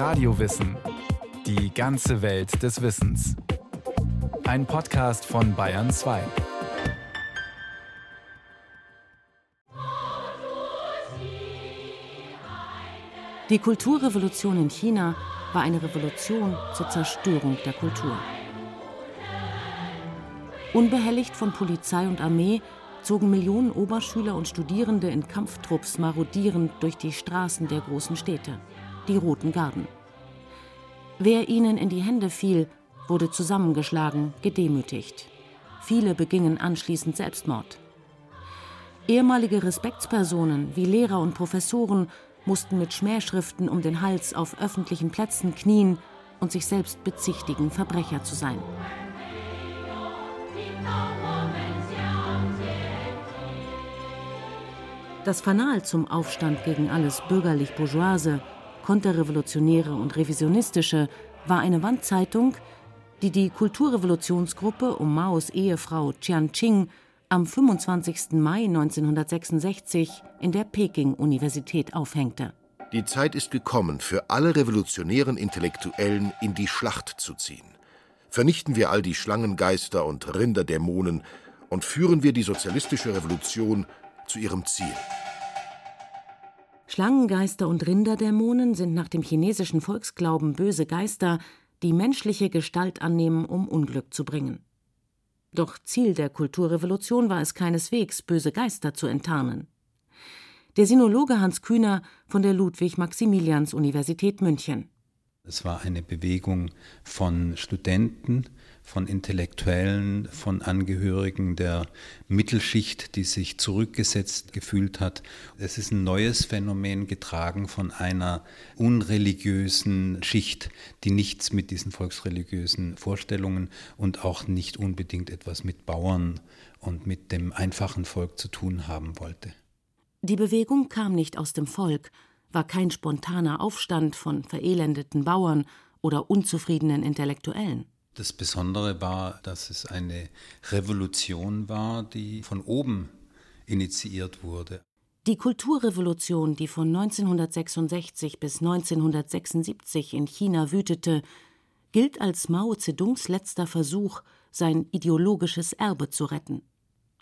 Radiowissen. Die ganze Welt des Wissens. Ein Podcast von Bayern 2. Die Kulturrevolution in China war eine Revolution zur Zerstörung der Kultur. Unbehelligt von Polizei und Armee zogen Millionen Oberschüler und Studierende in Kampftrupps marodierend durch die Straßen der großen Städte, die Roten Garden. Wer ihnen in die Hände fiel, wurde zusammengeschlagen, gedemütigt. Viele begingen anschließend Selbstmord. Ehemalige Respektspersonen wie Lehrer und Professoren mussten mit Schmähschriften um den Hals auf öffentlichen Plätzen knien und sich selbst bezichtigen, Verbrecher zu sein. Das Fanal zum Aufstand gegen alles bürgerlich-bourgeoise, konterrevolutionäre und revisionistische war eine Wandzeitung, die die Kulturrevolutionsgruppe um Maos Ehefrau Chian Ching am 25. Mai 1966 in der Peking-Universität aufhängte. Die Zeit ist gekommen, für alle revolutionären Intellektuellen in die Schlacht zu ziehen. Vernichten wir all die Schlangengeister und Rinderdämonen und führen wir die sozialistische Revolution zu ihrem Ziel. Schlangengeister und Rinderdämonen sind nach dem chinesischen Volksglauben böse Geister, die menschliche Gestalt annehmen, um Unglück zu bringen. Doch Ziel der Kulturrevolution war es keineswegs, böse Geister zu enttarnen. Der Sinologe Hans Kühner von der Ludwig-Maximilians-Universität München. Es war eine Bewegung von Studenten, von Intellektuellen, von Angehörigen der Mittelschicht, die sich zurückgesetzt gefühlt hat. Es ist ein neues Phänomen getragen von einer unreligiösen Schicht, die nichts mit diesen volksreligiösen Vorstellungen und auch nicht unbedingt etwas mit Bauern und mit dem einfachen Volk zu tun haben wollte. Die Bewegung kam nicht aus dem Volk, war kein spontaner Aufstand von verelendeten Bauern oder unzufriedenen Intellektuellen. Das Besondere war, dass es eine Revolution war, die von oben initiiert wurde. Die Kulturrevolution, die von 1966 bis 1976 in China wütete, gilt als Mao Zedongs letzter Versuch, sein ideologisches Erbe zu retten.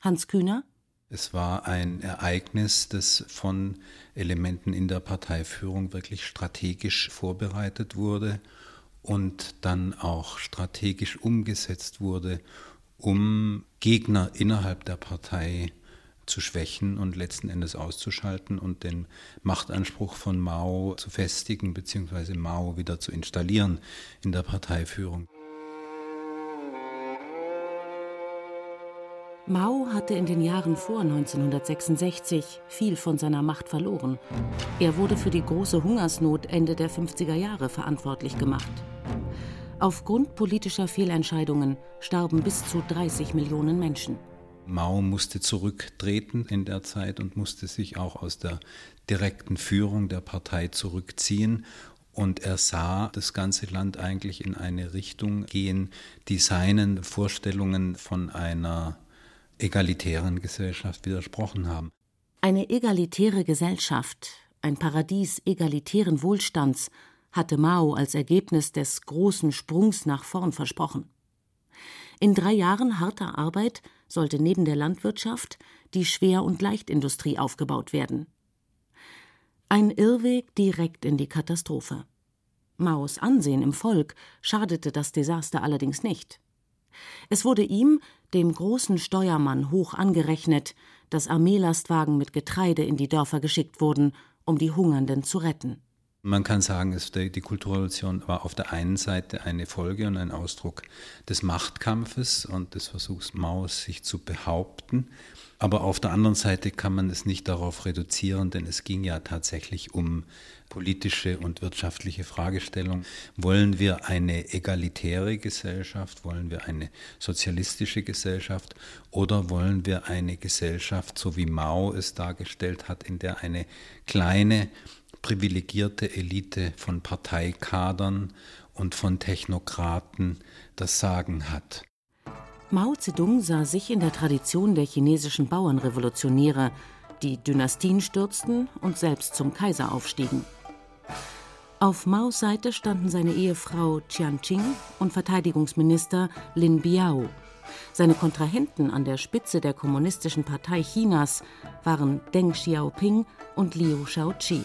Hans Kühner es war ein Ereignis, das von Elementen in der Parteiführung wirklich strategisch vorbereitet wurde und dann auch strategisch umgesetzt wurde, um Gegner innerhalb der Partei zu schwächen und letzten Endes auszuschalten und den Machtanspruch von Mao zu festigen bzw. Mao wieder zu installieren in der Parteiführung. Mao hatte in den Jahren vor 1966 viel von seiner Macht verloren. Er wurde für die große Hungersnot Ende der 50er Jahre verantwortlich gemacht. Aufgrund politischer Fehlentscheidungen starben bis zu 30 Millionen Menschen. Mao musste zurücktreten in der Zeit und musste sich auch aus der direkten Führung der Partei zurückziehen. Und er sah das ganze Land eigentlich in eine Richtung gehen, die seinen Vorstellungen von einer egalitären Gesellschaft widersprochen haben. Eine egalitäre Gesellschaft, ein Paradies egalitären Wohlstands, hatte Mao als Ergebnis des großen Sprungs nach vorn versprochen. In drei Jahren harter Arbeit sollte neben der Landwirtschaft die Schwer- und Leichtindustrie aufgebaut werden. Ein Irrweg direkt in die Katastrophe. Maos Ansehen im Volk schadete das Desaster allerdings nicht. Es wurde ihm, dem großen Steuermann, hoch angerechnet, dass Armeelastwagen mit Getreide in die Dörfer geschickt wurden, um die Hungernden zu retten. Man kann sagen, die Kulturrevolution war auf der einen Seite eine Folge und ein Ausdruck des Machtkampfes und des Versuchs Maus, sich zu behaupten. Aber auf der anderen Seite kann man es nicht darauf reduzieren, denn es ging ja tatsächlich um politische und wirtschaftliche Fragestellungen. Wollen wir eine egalitäre Gesellschaft? Wollen wir eine sozialistische Gesellschaft? Oder wollen wir eine Gesellschaft, so wie Mao es dargestellt hat, in der eine kleine, privilegierte Elite von Parteikadern und von Technokraten das Sagen hat? Mao Zedong sah sich in der Tradition der chinesischen Bauernrevolutionäre, die Dynastien stürzten und selbst zum Kaiser aufstiegen. Auf Maos Seite standen seine Ehefrau Chiang Ching und Verteidigungsminister Lin Biao. Seine Kontrahenten an der Spitze der Kommunistischen Partei Chinas waren Deng Xiaoping und Liu Shaoqi.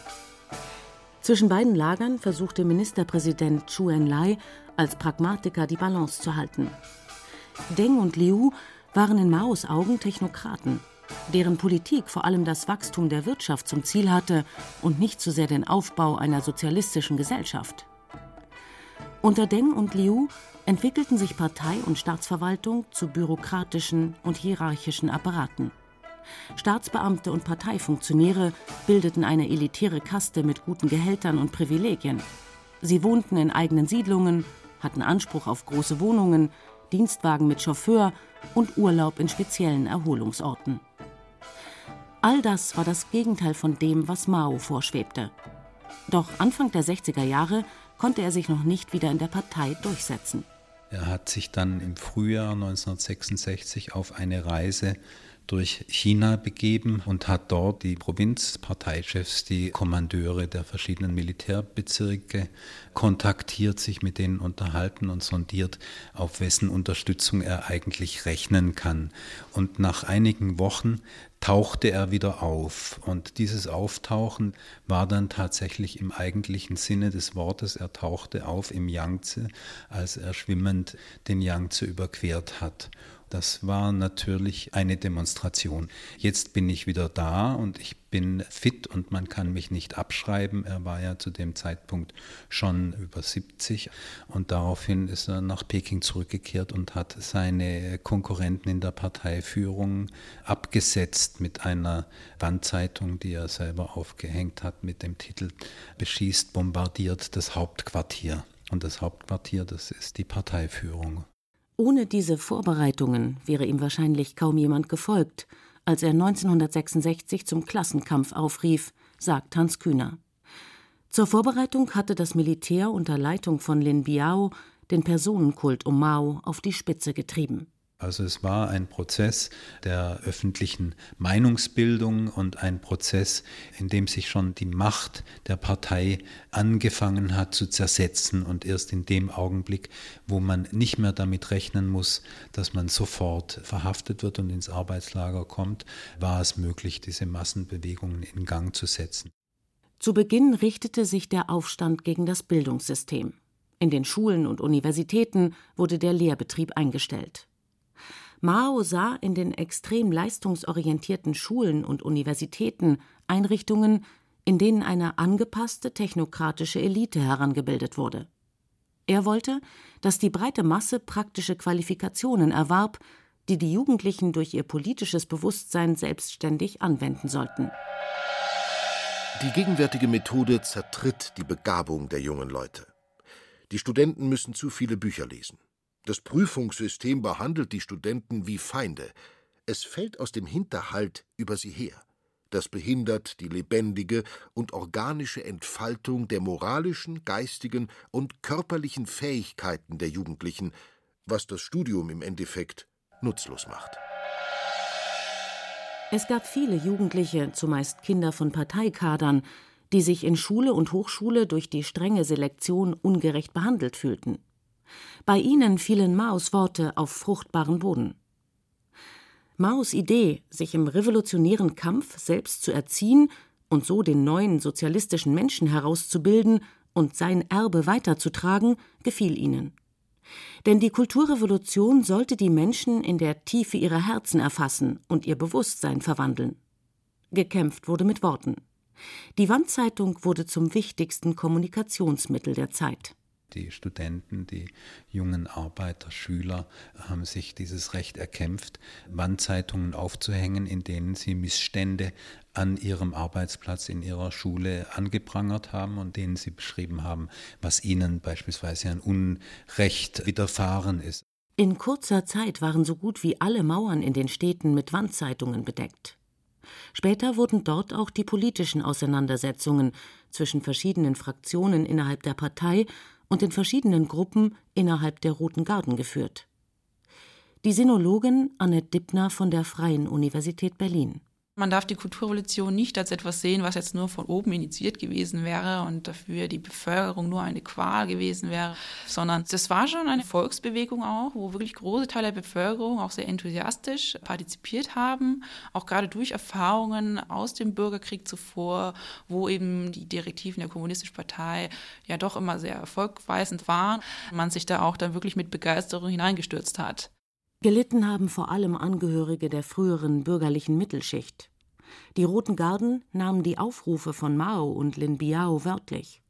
Zwischen beiden Lagern versuchte Ministerpräsident Chu Enlai als Pragmatiker die Balance zu halten. Deng und Liu waren in Maos Augen Technokraten, deren Politik vor allem das Wachstum der Wirtschaft zum Ziel hatte und nicht so sehr den Aufbau einer sozialistischen Gesellschaft. Unter Deng und Liu entwickelten sich Partei und Staatsverwaltung zu bürokratischen und hierarchischen Apparaten. Staatsbeamte und Parteifunktionäre bildeten eine elitäre Kaste mit guten Gehältern und Privilegien. Sie wohnten in eigenen Siedlungen, hatten Anspruch auf große Wohnungen, Dienstwagen mit Chauffeur und Urlaub in speziellen Erholungsorten. All das war das Gegenteil von dem, was Mao vorschwebte. Doch Anfang der 60er Jahre konnte er sich noch nicht wieder in der Partei durchsetzen. Er hat sich dann im Frühjahr 1966 auf eine Reise durch China begeben und hat dort die Provinzparteichefs, die Kommandeure der verschiedenen Militärbezirke kontaktiert, sich mit denen unterhalten und sondiert, auf wessen Unterstützung er eigentlich rechnen kann. Und nach einigen Wochen tauchte er wieder auf. Und dieses Auftauchen war dann tatsächlich im eigentlichen Sinne des Wortes. Er tauchte auf im Yangtze, als er schwimmend den Yangtze überquert hat. Das war natürlich eine Demonstration. Jetzt bin ich wieder da und ich bin fit und man kann mich nicht abschreiben. Er war ja zu dem Zeitpunkt schon über 70 und daraufhin ist er nach Peking zurückgekehrt und hat seine Konkurrenten in der Parteiführung abgesetzt mit einer Wandzeitung, die er selber aufgehängt hat mit dem Titel Beschießt, bombardiert das Hauptquartier. Und das Hauptquartier, das ist die Parteiführung. Ohne diese Vorbereitungen wäre ihm wahrscheinlich kaum jemand gefolgt, als er 1966 zum Klassenkampf aufrief, sagt Hans Kühner. Zur Vorbereitung hatte das Militär unter Leitung von Lin Biao den Personenkult um Mao auf die Spitze getrieben. Also es war ein Prozess der öffentlichen Meinungsbildung und ein Prozess, in dem sich schon die Macht der Partei angefangen hat zu zersetzen und erst in dem Augenblick, wo man nicht mehr damit rechnen muss, dass man sofort verhaftet wird und ins Arbeitslager kommt, war es möglich, diese Massenbewegungen in Gang zu setzen. Zu Beginn richtete sich der Aufstand gegen das Bildungssystem. In den Schulen und Universitäten wurde der Lehrbetrieb eingestellt. Mao sah in den extrem leistungsorientierten Schulen und Universitäten Einrichtungen, in denen eine angepasste technokratische Elite herangebildet wurde. Er wollte, dass die breite Masse praktische Qualifikationen erwarb, die die Jugendlichen durch ihr politisches Bewusstsein selbstständig anwenden sollten. Die gegenwärtige Methode zertritt die Begabung der jungen Leute. Die Studenten müssen zu viele Bücher lesen. Das Prüfungssystem behandelt die Studenten wie Feinde. Es fällt aus dem Hinterhalt über sie her. Das behindert die lebendige und organische Entfaltung der moralischen, geistigen und körperlichen Fähigkeiten der Jugendlichen, was das Studium im Endeffekt nutzlos macht. Es gab viele Jugendliche, zumeist Kinder von Parteikadern, die sich in Schule und Hochschule durch die strenge Selektion ungerecht behandelt fühlten. Bei ihnen fielen Maos Worte auf fruchtbaren Boden. Maos Idee, sich im revolutionären Kampf selbst zu erziehen und so den neuen sozialistischen Menschen herauszubilden und sein Erbe weiterzutragen, gefiel ihnen. Denn die Kulturrevolution sollte die Menschen in der Tiefe ihrer Herzen erfassen und ihr Bewusstsein verwandeln. Gekämpft wurde mit Worten. Die Wandzeitung wurde zum wichtigsten Kommunikationsmittel der Zeit die Studenten, die jungen Arbeiter, Schüler haben sich dieses Recht erkämpft, Wandzeitungen aufzuhängen, in denen sie Missstände an ihrem Arbeitsplatz in ihrer Schule angeprangert haben und denen sie beschrieben haben, was ihnen beispielsweise an Unrecht widerfahren ist. In kurzer Zeit waren so gut wie alle Mauern in den Städten mit Wandzeitungen bedeckt. Später wurden dort auch die politischen Auseinandersetzungen zwischen verschiedenen Fraktionen innerhalb der Partei und in verschiedenen Gruppen innerhalb der Roten Garden geführt. Die Sinologin Annette Dippner von der Freien Universität Berlin. Man darf die Kulturrevolution nicht als etwas sehen, was jetzt nur von oben initiiert gewesen wäre und dafür die Bevölkerung nur eine Qual gewesen wäre, sondern das war schon eine Volksbewegung auch, wo wirklich große Teile der Bevölkerung auch sehr enthusiastisch partizipiert haben, auch gerade durch Erfahrungen aus dem Bürgerkrieg zuvor, wo eben die Direktiven der Kommunistischen Partei ja doch immer sehr erfolgweisend waren, man sich da auch dann wirklich mit Begeisterung hineingestürzt hat. Gelitten haben vor allem Angehörige der früheren bürgerlichen Mittelschicht. Die Roten Garden nahmen die Aufrufe von Mao und Lin Biao wörtlich.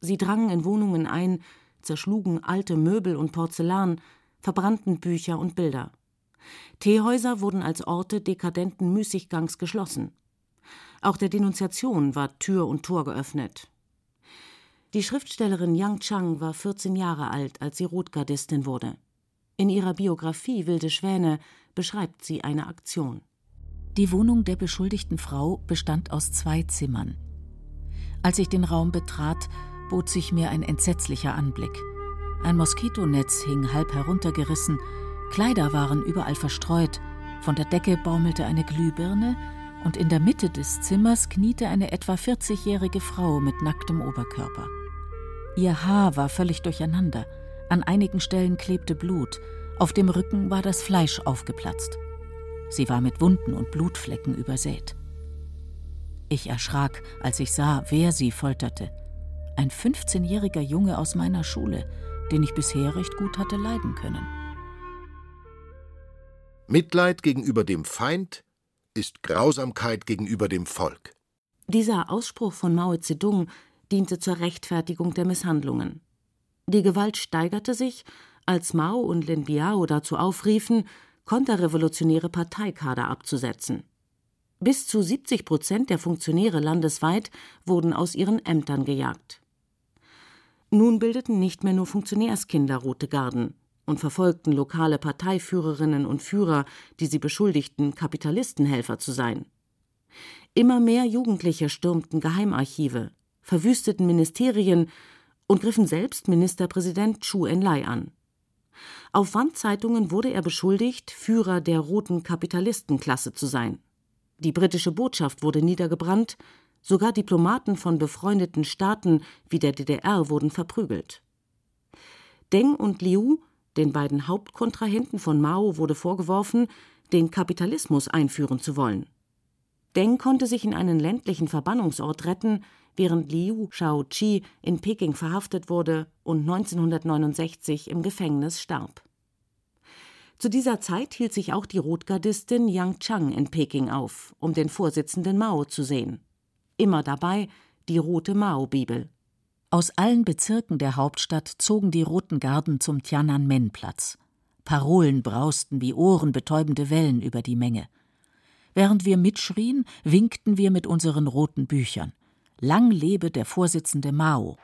Sie drangen in Wohnungen ein, zerschlugen alte Möbel und Porzellan, verbrannten Bücher und Bilder. Teehäuser wurden als Orte dekadenten Müßiggangs geschlossen. Auch der Denunziation war Tür und Tor geöffnet. Die Schriftstellerin Yang Chang war 14 Jahre alt, als sie Rotgardistin wurde. In ihrer Biografie Wilde Schwäne beschreibt sie eine Aktion. Die Wohnung der beschuldigten Frau bestand aus zwei Zimmern. Als ich den Raum betrat, bot sich mir ein entsetzlicher Anblick. Ein Moskitonetz hing halb heruntergerissen, Kleider waren überall verstreut, von der Decke baumelte eine Glühbirne und in der Mitte des Zimmers kniete eine etwa 40-jährige Frau mit nacktem Oberkörper. Ihr Haar war völlig durcheinander, an einigen Stellen klebte Blut, auf dem Rücken war das Fleisch aufgeplatzt. Sie war mit Wunden und Blutflecken übersät. Ich erschrak, als ich sah, wer sie folterte. Ein 15-jähriger Junge aus meiner Schule, den ich bisher recht gut hatte leiden können. Mitleid gegenüber dem Feind ist Grausamkeit gegenüber dem Volk. Dieser Ausspruch von Mao Zedong diente zur Rechtfertigung der Misshandlungen. Die Gewalt steigerte sich, als Mao und Lin Biao dazu aufriefen, konterrevolutionäre Parteikader abzusetzen. Bis zu 70 Prozent der Funktionäre landesweit wurden aus ihren Ämtern gejagt. Nun bildeten nicht mehr nur Funktionärskinder rote Garden und verfolgten lokale Parteiführerinnen und Führer, die sie beschuldigten, Kapitalistenhelfer zu sein. Immer mehr Jugendliche stürmten Geheimarchive, verwüsteten Ministerien und griffen selbst Ministerpräsident Chu Enlai an. Auf Wandzeitungen wurde er beschuldigt, Führer der roten Kapitalistenklasse zu sein. Die britische Botschaft wurde niedergebrannt, sogar Diplomaten von befreundeten Staaten wie der DDR wurden verprügelt. Deng und Liu, den beiden Hauptkontrahenten von Mao, wurde vorgeworfen, den Kapitalismus einführen zu wollen. Deng konnte sich in einen ländlichen Verbannungsort retten, während Liu Shaoqi in Peking verhaftet wurde und 1969 im Gefängnis starb. Zu dieser Zeit hielt sich auch die Rotgardistin Yang Chang in Peking auf, um den Vorsitzenden Mao zu sehen. Immer dabei die rote Mao-Bibel. Aus allen Bezirken der Hauptstadt zogen die Roten Garden zum Tiananmen-Platz. Parolen brausten wie ohrenbetäubende Wellen über die Menge. Während wir mitschrien, winkten wir mit unseren roten Büchern. Lang lebe der Vorsitzende Mao.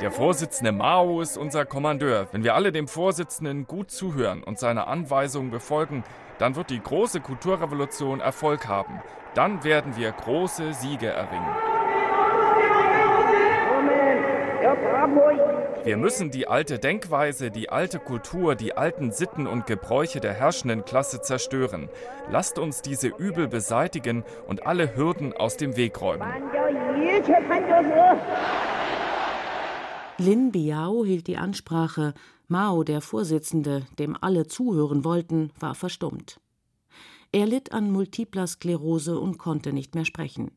Der Vorsitzende Mao ist unser Kommandeur. Wenn wir alle dem Vorsitzenden gut zuhören und seine Anweisungen befolgen, dann wird die große Kulturrevolution Erfolg haben. Dann werden wir große Siege erringen. Wir müssen die alte Denkweise, die alte Kultur, die alten Sitten und Gebräuche der herrschenden Klasse zerstören. Lasst uns diese Übel beseitigen und alle Hürden aus dem Weg räumen. Lin Biao hielt die Ansprache, Mao, der Vorsitzende, dem alle zuhören wollten, war verstummt. Er litt an multipler Sklerose und konnte nicht mehr sprechen.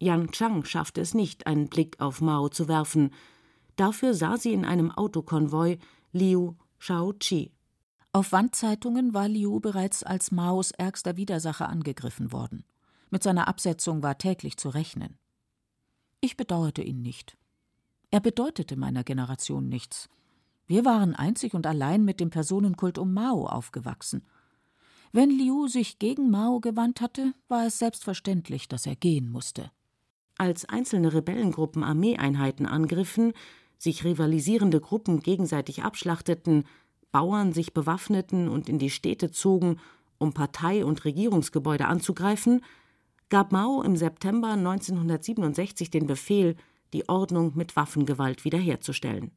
Yang Chang schaffte es nicht, einen Blick auf Mao zu werfen, Dafür sah sie in einem Autokonvoi Liu Shaoqi. Auf Wandzeitungen war Liu bereits als Maos ärgster Widersacher angegriffen worden. Mit seiner Absetzung war täglich zu rechnen. Ich bedauerte ihn nicht. Er bedeutete meiner Generation nichts. Wir waren einzig und allein mit dem Personenkult um Mao aufgewachsen. Wenn Liu sich gegen Mao gewandt hatte, war es selbstverständlich, dass er gehen musste. Als einzelne Rebellengruppen Armeeeinheiten angriffen, sich rivalisierende Gruppen gegenseitig abschlachteten, Bauern sich bewaffneten und in die Städte zogen, um Partei und Regierungsgebäude anzugreifen, gab Mao im September 1967 den Befehl, die Ordnung mit Waffengewalt wiederherzustellen.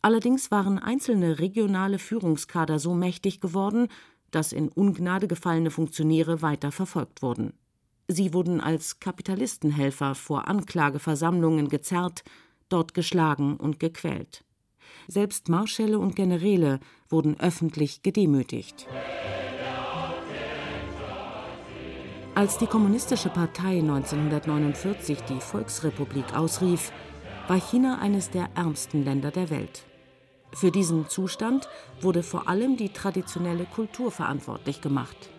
Allerdings waren einzelne regionale Führungskader so mächtig geworden, dass in Ungnade gefallene Funktionäre weiter verfolgt wurden. Sie wurden als Kapitalistenhelfer vor Anklageversammlungen gezerrt, dort geschlagen und gequält. Selbst Marschälle und Generäle wurden öffentlich gedemütigt. Als die Kommunistische Partei 1949 die Volksrepublik ausrief, war China eines der ärmsten Länder der Welt. Für diesen Zustand wurde vor allem die traditionelle Kultur verantwortlich gemacht.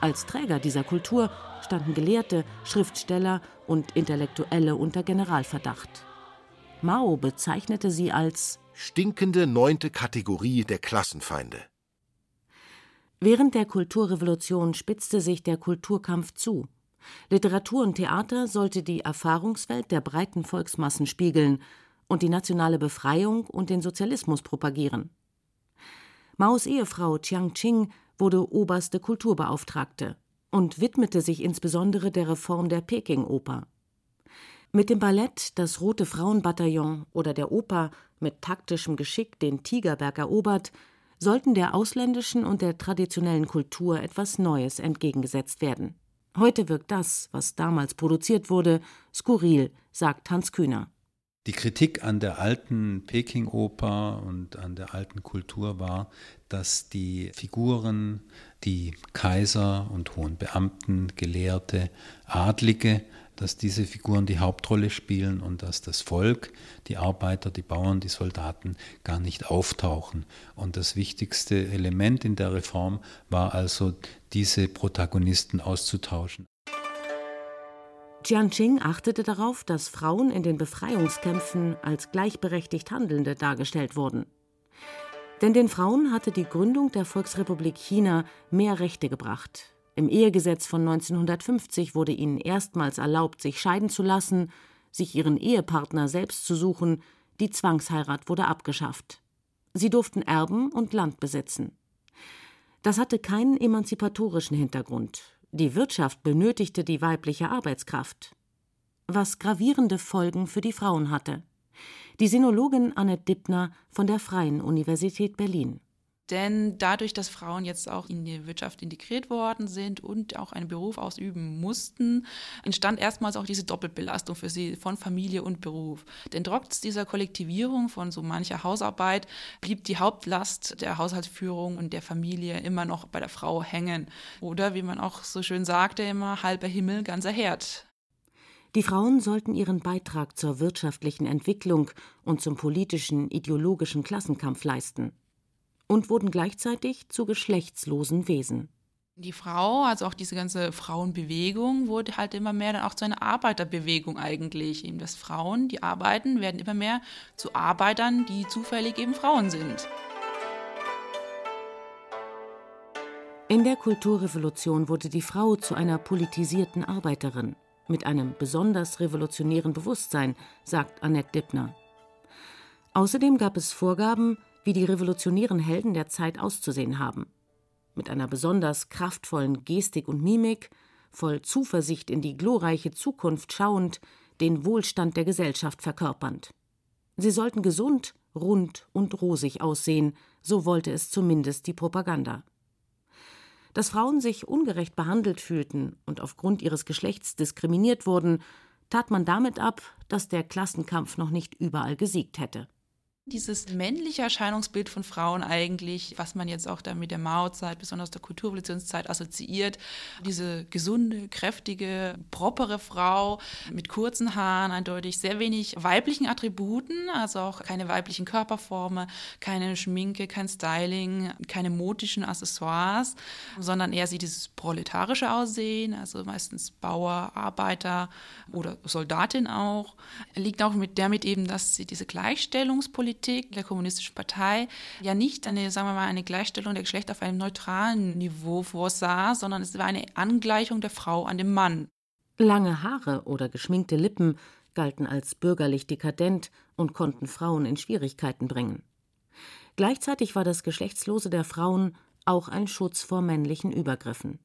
Als Träger dieser Kultur standen Gelehrte, Schriftsteller und Intellektuelle unter Generalverdacht. Mao bezeichnete sie als stinkende neunte Kategorie der Klassenfeinde. Während der Kulturrevolution spitzte sich der Kulturkampf zu. Literatur und Theater sollte die Erfahrungswelt der breiten Volksmassen spiegeln und die nationale Befreiung und den Sozialismus propagieren. Maos Ehefrau Chiang Ching wurde oberste Kulturbeauftragte und widmete sich insbesondere der Reform der Peking-Oper. Mit dem Ballett Das Rote Frauenbataillon oder der Oper mit taktischem Geschick den Tigerberg erobert, sollten der ausländischen und der traditionellen Kultur etwas Neues entgegengesetzt werden. Heute wirkt das, was damals produziert wurde, skurril, sagt Hans Kühner. Die Kritik an der alten Peking-Oper und an der alten Kultur war, dass die Figuren, die Kaiser und hohen Beamten, Gelehrte, Adlige dass diese Figuren die Hauptrolle spielen und dass das Volk, die Arbeiter, die Bauern, die Soldaten gar nicht auftauchen. Und das wichtigste Element in der Reform war also, diese Protagonisten auszutauschen. Jianqing achtete darauf, dass Frauen in den Befreiungskämpfen als gleichberechtigt Handelnde dargestellt wurden. Denn den Frauen hatte die Gründung der Volksrepublik China mehr Rechte gebracht, im Ehegesetz von 1950 wurde ihnen erstmals erlaubt, sich scheiden zu lassen, sich ihren Ehepartner selbst zu suchen, die Zwangsheirat wurde abgeschafft. Sie durften erben und Land besitzen. Das hatte keinen emanzipatorischen Hintergrund. Die Wirtschaft benötigte die weibliche Arbeitskraft. Was gravierende Folgen für die Frauen hatte. Die Sinologin Annette Dippner von der Freien Universität Berlin. Denn dadurch, dass Frauen jetzt auch in die Wirtschaft integriert worden sind und auch einen Beruf ausüben mussten, entstand erstmals auch diese Doppelbelastung für sie von Familie und Beruf. Denn trotz dieser Kollektivierung von so mancher Hausarbeit blieb die Hauptlast der Haushaltsführung und der Familie immer noch bei der Frau hängen. Oder wie man auch so schön sagte, immer halber Himmel, ganzer Herd. Die Frauen sollten ihren Beitrag zur wirtschaftlichen Entwicklung und zum politischen, ideologischen Klassenkampf leisten und wurden gleichzeitig zu geschlechtslosen Wesen. Die Frau, also auch diese ganze Frauenbewegung, wurde halt immer mehr dann auch zu einer Arbeiterbewegung eigentlich. Eben, dass Frauen, die arbeiten, werden immer mehr zu Arbeitern, die zufällig eben Frauen sind. In der Kulturrevolution wurde die Frau zu einer politisierten Arbeiterin mit einem besonders revolutionären Bewusstsein, sagt Annette Dippner. Außerdem gab es Vorgaben, wie die revolutionären Helden der Zeit auszusehen haben. Mit einer besonders kraftvollen Gestik und Mimik, voll Zuversicht in die glorreiche Zukunft schauend, den Wohlstand der Gesellschaft verkörpernd. Sie sollten gesund, rund und rosig aussehen, so wollte es zumindest die Propaganda. Dass Frauen sich ungerecht behandelt fühlten und aufgrund ihres Geschlechts diskriminiert wurden, tat man damit ab, dass der Klassenkampf noch nicht überall gesiegt hätte dieses männliche Erscheinungsbild von Frauen eigentlich, was man jetzt auch da mit der Mao-Zeit, besonders der Kulturrevolutionszeit assoziiert. Diese gesunde, kräftige, propere Frau mit kurzen Haaren, eindeutig sehr wenig weiblichen Attributen, also auch keine weiblichen Körperformen, keine Schminke, kein Styling, keine modischen Accessoires, sondern eher sie dieses proletarische Aussehen, also meistens Bauer, Arbeiter oder Soldatin auch. Liegt auch mit damit eben, dass sie diese Gleichstellungspolitik Politik der Kommunistischen Partei ja nicht eine, sagen wir mal, eine Gleichstellung der Geschlechter auf einem neutralen Niveau vorsah, sondern es war eine Angleichung der Frau an dem Mann. Lange Haare oder geschminkte Lippen galten als bürgerlich dekadent und konnten Frauen in Schwierigkeiten bringen. Gleichzeitig war das Geschlechtslose der Frauen auch ein Schutz vor männlichen Übergriffen.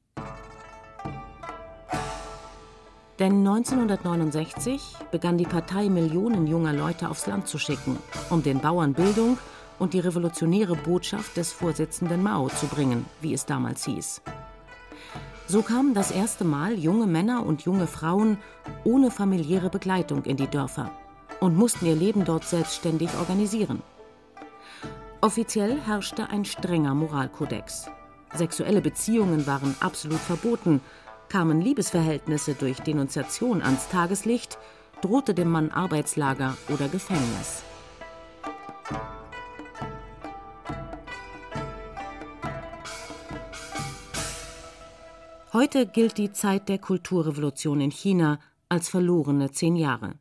Denn 1969 begann die Partei Millionen junger Leute aufs Land zu schicken, um den Bauern Bildung und die revolutionäre Botschaft des Vorsitzenden Mao zu bringen, wie es damals hieß. So kamen das erste Mal junge Männer und junge Frauen ohne familiäre Begleitung in die Dörfer und mussten ihr Leben dort selbstständig organisieren. Offiziell herrschte ein strenger Moralkodex. Sexuelle Beziehungen waren absolut verboten, kamen Liebesverhältnisse durch Denunziation ans Tageslicht, drohte dem Mann Arbeitslager oder Gefängnis. Heute gilt die Zeit der Kulturrevolution in China als verlorene zehn Jahre.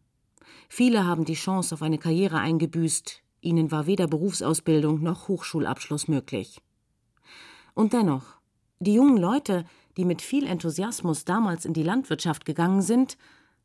Viele haben die Chance auf eine Karriere eingebüßt, ihnen war weder Berufsausbildung noch Hochschulabschluss möglich. Und dennoch, die jungen Leute, die mit viel Enthusiasmus damals in die Landwirtschaft gegangen sind,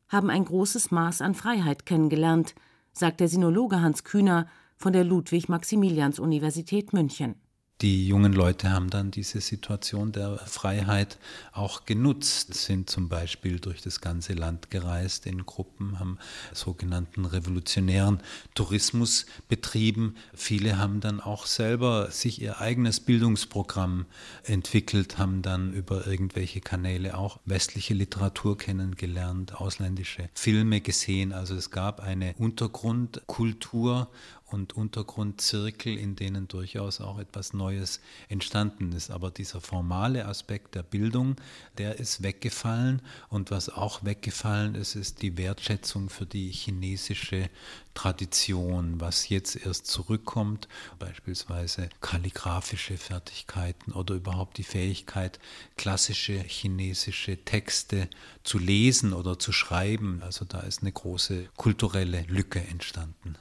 haben ein großes Maß an Freiheit kennengelernt, sagt der Sinologe Hans Kühner von der Ludwig-Maximilians-Universität München die jungen Leute haben dann diese Situation der Freiheit auch genutzt, sind zum Beispiel durch das ganze Land gereist in Gruppen, haben sogenannten revolutionären Tourismus betrieben. Viele haben dann auch selber sich ihr eigenes Bildungsprogramm entwickelt, haben dann über irgendwelche Kanäle auch westliche Literatur kennengelernt, ausländische Filme gesehen. Also es gab eine Untergrundkultur und Untergrundzirkel, in denen durchaus auch etwas Neues entstanden ist. Aber dieser formale Aspekt der Bildung, der ist weggefallen. Und was auch weggefallen ist, ist die Wertschätzung für die chinesische Tradition, was jetzt erst zurückkommt, beispielsweise kalligraphische Fertigkeiten oder überhaupt die Fähigkeit, klassische chinesische Texte zu lesen oder zu schreiben. Also da ist eine große kulturelle Lücke entstanden.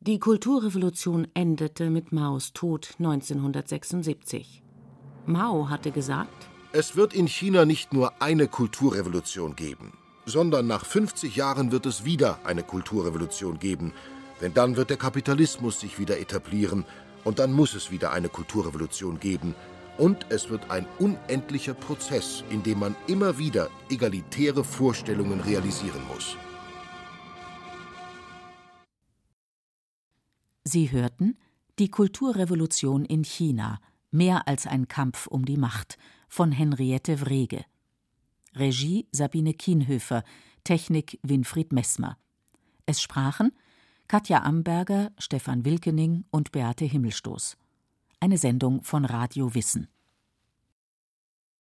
Die Kulturrevolution endete mit Maos Tod 1976. Mao hatte gesagt, es wird in China nicht nur eine Kulturrevolution geben, sondern nach 50 Jahren wird es wieder eine Kulturrevolution geben, denn dann wird der Kapitalismus sich wieder etablieren und dann muss es wieder eine Kulturrevolution geben. Und es wird ein unendlicher Prozess, in dem man immer wieder egalitäre Vorstellungen realisieren muss. Sie hörten Die Kulturrevolution in China mehr als ein Kampf um die Macht von Henriette Wrege. Regie Sabine Kienhöfer, Technik Winfried Messmer. Es sprachen Katja Amberger, Stefan Wilkening und Beate Himmelstoß. Eine Sendung von Radio Wissen.